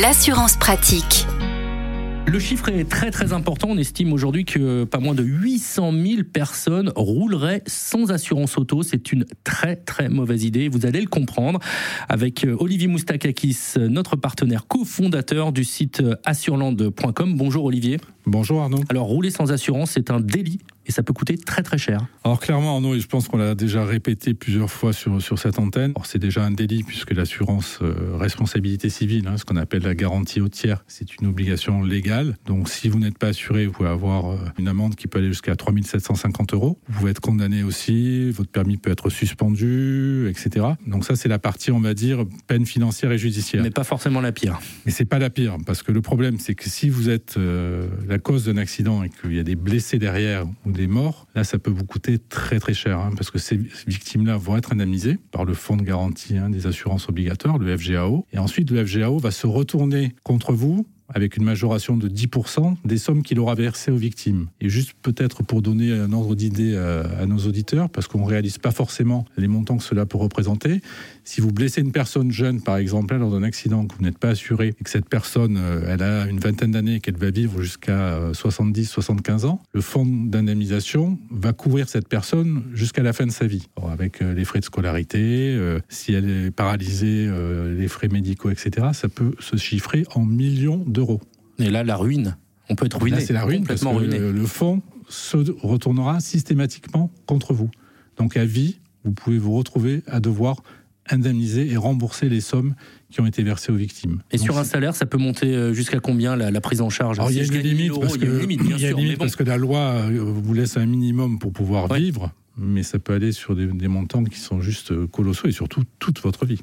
l'assurance pratique. Le chiffre est très très important. On estime aujourd'hui que pas moins de 800 000 personnes rouleraient sans assurance auto. C'est une très très mauvaise idée. Vous allez le comprendre avec euh, Olivier Moustakakis, notre partenaire cofondateur du site assurland.com. Bonjour Olivier. Bonjour Arnaud. Alors rouler sans assurance, c'est un délit et ça peut coûter très très cher. Alors clairement Arnaud, et je pense qu'on l'a déjà répété plusieurs fois sur, sur cette antenne, c'est déjà un délit puisque l'assurance euh, responsabilité civile, hein, ce qu'on appelle la garantie au tiers, c'est une obligation légale. Donc si vous n'êtes pas assuré, vous pouvez avoir euh, une amende qui peut aller jusqu'à 3750 euros. Vous pouvez être condamné aussi, votre permis peut être suspendu, etc. Donc ça c'est la partie, on va dire, peine financière et judiciaire. Mais pas forcément la pire. Mais c'est pas la pire, parce que le problème c'est que si vous êtes euh, la cause d'un accident et qu'il y a des blessés derrière ou des morts, là, ça peut vous coûter très très cher, hein, parce que ces victimes-là vont être indemnisées par le fonds de garantie hein, des assurances obligatoires, le FGAO, et ensuite le FGAO va se retourner contre vous avec une majoration de 10% des sommes qu'il aura versées aux victimes. Et juste peut-être pour donner un ordre d'idée à, nos auditeurs, parce qu'on ne réalise pas forcément les montants que cela peut représenter, si vous blessez une personne jeune, par exemple, lors d'un accident, que vous n'êtes pas assuré, et que cette personne, euh, elle a une vingtaine d'années et qu'elle va vivre jusqu'à 70-75 euh, ans, le fonds d'indemnisation va couvrir cette personne jusqu'à la fin de sa vie, avec euh, les frais de scolarité, si elle est paralysée, les frais médicaux, etc. Ça peut se chiffrer en millions d'euros. Et là, la ruine. On peut être ruiné. C'est la ruine parce que le fonds se retournera systématiquement contre vous. Donc à vie, vous pouvez vous retrouver à devoir indemniser et rembourser les sommes qui ont été versées aux victimes. Et sur un salaire, ça peut monter euh, jusqu'à combien la, prise en charge Il y a une limite parce que, parce que la loi euh, vous laisse un minimum pour pouvoir vivre mais ça peut aller sur des, montants qui sont juste euh, colossaux et surtout toute votre vie.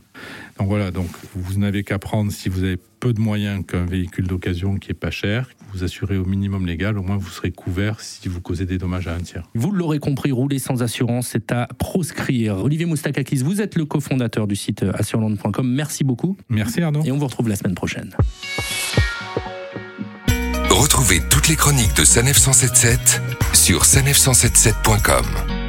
Donc voilà, donc vous n'avez qu'à prendre si vous avez peu de moyens qu'un véhicule d'occasion qui est pas cher, vous assurez au minimum légal, au moins vous serez couvert si vous causez des dommages à un tiers. Vous l'aurez compris, rouler sans assurance, c'est à proscrire. Olivier Moustakakis, vous êtes le cofondateur du site assureland.com. Merci beaucoup. Merci Arnaud. Et on vous retrouve la semaine prochaine. Retrouvez toutes les chroniques de Sanef 177 sur sanef177.com.